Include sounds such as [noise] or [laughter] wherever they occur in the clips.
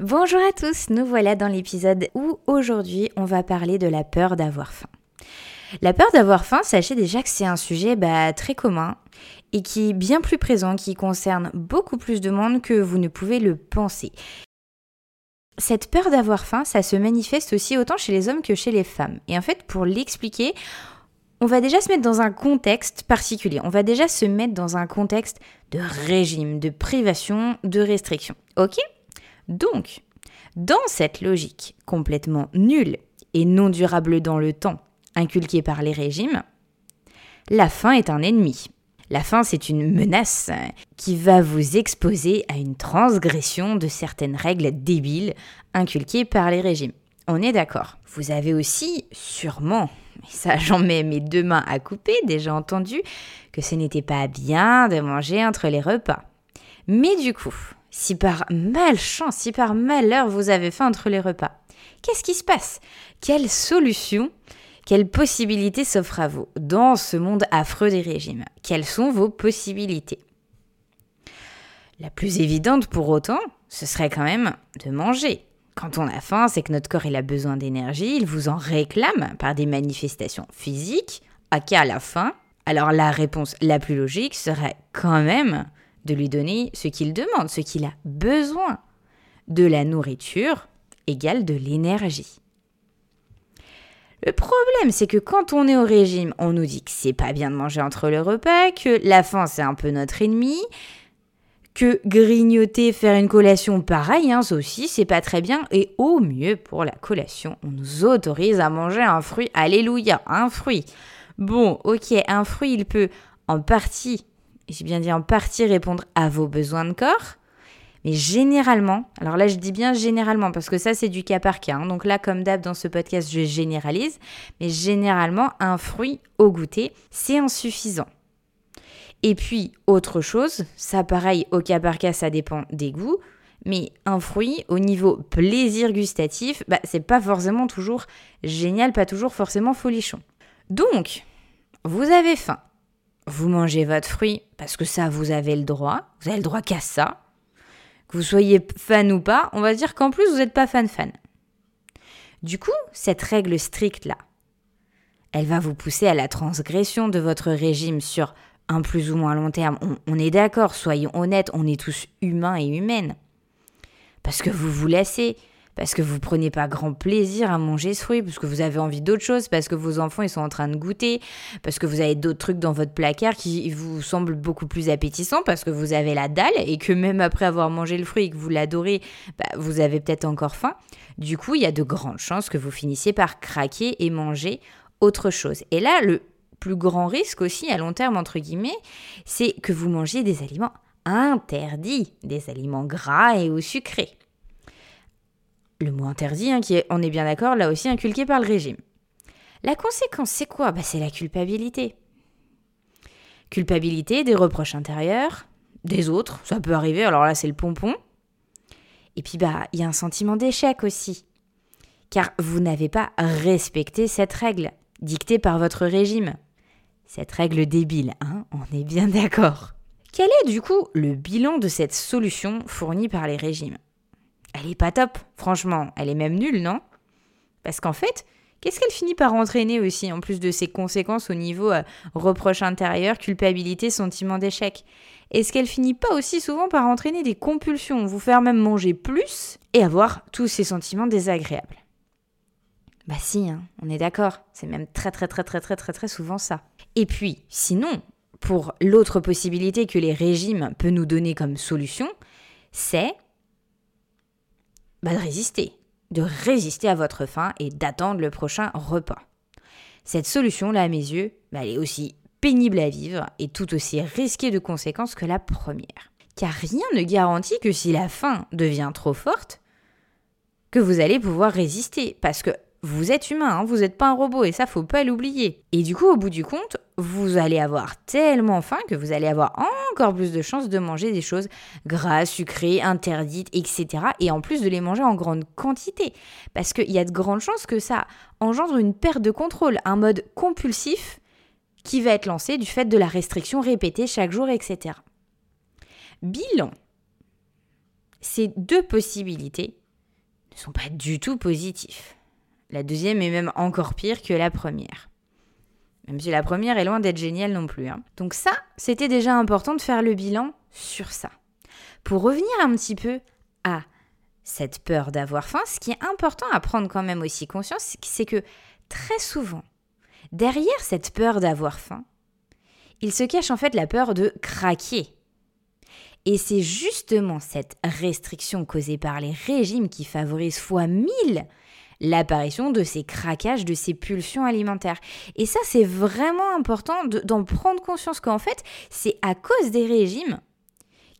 Bonjour à tous, nous voilà dans l'épisode où aujourd'hui on va parler de la peur d'avoir faim. La peur d'avoir faim, sachez déjà que c'est un sujet bah, très commun et qui est bien plus présent, qui concerne beaucoup plus de monde que vous ne pouvez le penser. Cette peur d'avoir faim, ça se manifeste aussi autant chez les hommes que chez les femmes. Et en fait, pour l'expliquer, on va déjà se mettre dans un contexte particulier. On va déjà se mettre dans un contexte de régime, de privation, de restriction. Ok? Donc, dans cette logique complètement nulle et non durable dans le temps, inculquée par les régimes, la faim est un ennemi. La faim, c'est une menace qui va vous exposer à une transgression de certaines règles débiles inculquées par les régimes. On est d'accord. Vous avez aussi sûrement et ça [laughs] j'en mets mes deux mains à couper, déjà entendu que ce n'était pas bien de manger entre les repas. Mais du coup, si par malchance, si par malheur vous avez faim entre les repas, qu'est-ce qui se passe? Quelle solution quelles possibilités s'offrent à vous dans ce monde affreux des régimes? Quelles sont vos possibilités? La plus évidente pour autant, ce serait quand même de manger. Quand on a faim, c'est que notre corps a besoin d'énergie, il vous en réclame par des manifestations physiques, à qu'à la faim. Alors la réponse la plus logique serait quand même de lui donner ce qu'il demande, ce qu'il a besoin. De la nourriture égale de l'énergie. Le problème, c'est que quand on est au régime, on nous dit que c'est pas bien de manger entre les repas, que la faim c'est un peu notre ennemi, que grignoter, faire une collation pareil, hein, ça aussi c'est pas très bien. Et au mieux pour la collation, on nous autorise à manger un fruit. Alléluia, un fruit. Bon, ok, un fruit, il peut en partie, j'ai bien dit en partie répondre à vos besoins de corps. Mais généralement, alors là je dis bien généralement parce que ça c'est du cas par cas. Hein. donc là comme d'hab dans ce podcast je généralise. Mais généralement un fruit au goûter c'est insuffisant. Et puis, autre chose, ça pareil, au cas par cas, ça dépend des goûts, mais un fruit, au niveau plaisir gustatif, bah, c'est pas forcément toujours génial, pas toujours forcément folichon. Donc, vous avez faim. Vous mangez votre fruit parce que ça, vous avez le droit. Vous avez le droit qu'à ça. Que vous soyez fan ou pas, on va dire qu'en plus, vous n'êtes pas fan-fan. Du coup, cette règle stricte-là, elle va vous pousser à la transgression de votre régime sur un plus ou moins long terme. On, est d'accord, soyons honnêtes, on est tous humains et humaines. Parce que vous vous laissez, parce que vous prenez pas grand plaisir à manger ce fruit, parce que vous avez envie d'autre chose, parce que vos enfants ils sont en train de goûter, parce que vous avez d'autres trucs dans votre placard qui vous semblent beaucoup plus appétissants, parce que vous avez la dalle et que même après avoir mangé le fruit et que vous l'adorez, bah, vous avez peut-être encore faim. Du coup, il y a de grandes chances que vous finissiez par craquer et manger autre chose. Et là, le plus grand risque aussi à long terme, entre guillemets, c'est que vous mangiez des aliments interdits, des aliments gras et ou sucrés. Le mot interdit, hein, qui est, on est bien d'accord, là aussi inculqué par le régime. La conséquence, c'est quoi? Bah, C'est la culpabilité. Culpabilité des reproches intérieurs, des autres, ça peut arriver, alors là c'est le pompon. Et puis bah il y a un sentiment d'échec aussi. Car vous n'avez pas respecté cette règle dictée par votre régime. Cette règle débile, hein On est bien d'accord. Quel est du coup le bilan de cette solution fournie par les régimes? Elle est pas top, franchement, elle est même nulle, non? Parce qu'en fait, qu'est-ce qu'elle finit par entraîner aussi, en plus de ses conséquences au niveau euh, reproche intérieur, culpabilité, sentiment d'échec? Est-ce qu'elle finit pas aussi souvent par entraîner des compulsions, vous faire même manger plus et avoir tous ces sentiments désagréables? Bah si, hein, on est d'accord. C'est même très très très très très très très souvent ça. Et puis, sinon, pour l'autre possibilité que les régimes peuvent nous donner comme solution, c'est de résister. De résister à votre faim et d'attendre le prochain repas. Cette solution-là, à mes yeux, bah, elle est aussi pénible à vivre et tout aussi risquée de conséquences que la première. Car rien ne garantit que si la faim devient trop forte, que vous allez pouvoir résister. Parce que vous êtes humain, hein, vous n'êtes pas un robot et ça faut pas l'oublier. Et du coup, au bout du compte, vous allez avoir tellement faim que vous allez avoir encore plus de chances de manger des choses grasses, sucrées, interdites, etc. Et en plus de les manger en grande quantité. Parce qu'il y a de grandes chances que ça engendre une perte de contrôle, un mode compulsif qui va être lancé du fait de la restriction répétée chaque jour, etc. Bilan. Ces deux possibilités ne sont pas du tout positifs. La deuxième est même encore pire que la première. Même si la première est loin d'être géniale non plus. Hein. Donc ça, c'était déjà important de faire le bilan sur ça. Pour revenir un petit peu à cette peur d'avoir faim, ce qui est important à prendre quand même aussi conscience, c'est que très souvent, derrière cette peur d'avoir faim, il se cache en fait la peur de craquer. Et c'est justement cette restriction causée par les régimes qui favorise fois mille l'apparition de ces craquages, de ces pulsions alimentaires. Et ça, c'est vraiment important d'en prendre conscience qu'en fait, c'est à cause des régimes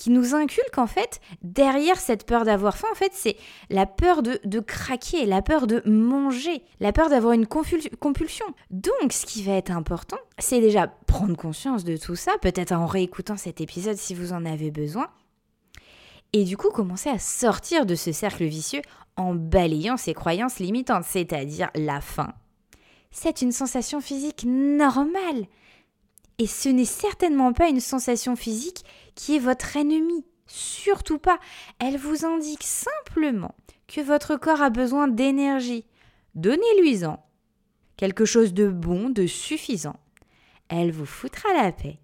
qui nous inculquent en fait, derrière cette peur d'avoir faim, en fait, c'est la peur de, de, craquer, la peur de manger, la peur d'avoir une compulsion. Donc, ce qui va être important, c'est déjà prendre conscience de tout ça, peut-être en réécoutant cet épisode si vous en avez besoin, et du coup commencer à sortir de ce cercle vicieux en balayant ses croyances limitantes, c'est-à-dire la faim. C'est une sensation physique normale. Et ce n'est certainement pas une sensation physique qui est votre ennemi. Surtout pas. Elle vous indique simplement que votre corps a besoin d'énergie. Donnez-lui-en. Quelque chose de bon, de suffisant. Elle vous foutra la paix.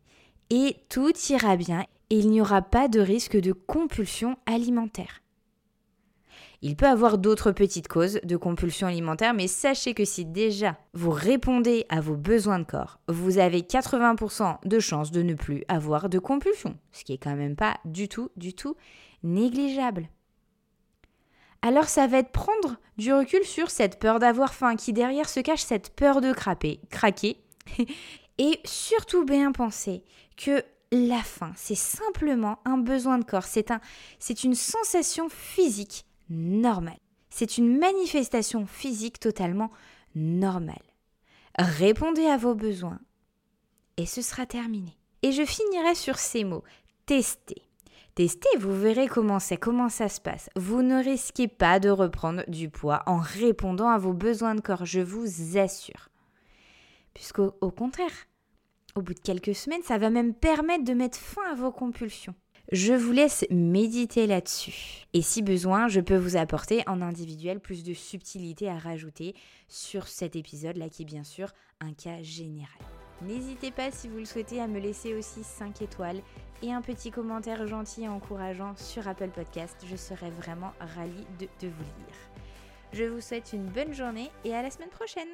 Et tout ira bien et il n'y aura pas de risque de compulsion alimentaire. Il peut avoir d'autres petites causes de compulsion alimentaire, mais sachez que si déjà vous répondez à vos besoins de corps, vous avez 80% de chances de ne plus avoir de compulsion, ce qui est quand même pas du tout, du tout négligeable. Alors ça va être prendre du recul sur cette peur d'avoir faim qui derrière se cache cette peur de craper, craquer. [laughs] Et surtout bien penser que la faim, c'est simplement un besoin de corps, c'est un, une sensation physique normale. C'est une manifestation physique totalement normale. Répondez à vos besoins et ce sera terminé. Et je finirai sur ces mots. Testez. Testez, vous verrez comment c'est, comment ça se passe. Vous ne risquez pas de reprendre du poids en répondant à vos besoins de corps, je vous assure. Puisqu'au au contraire, au bout de quelques semaines, ça va même permettre de mettre fin à vos compulsions. Je vous laisse méditer là-dessus. Et si besoin, je peux vous apporter en individuel plus de subtilité à rajouter sur cet épisode-là qui est bien sûr un cas général. N'hésitez pas si vous le souhaitez à me laisser aussi 5 étoiles et un petit commentaire gentil et encourageant sur Apple Podcast. Je serais vraiment ravie de, de vous lire. Je vous souhaite une bonne journée et à la semaine prochaine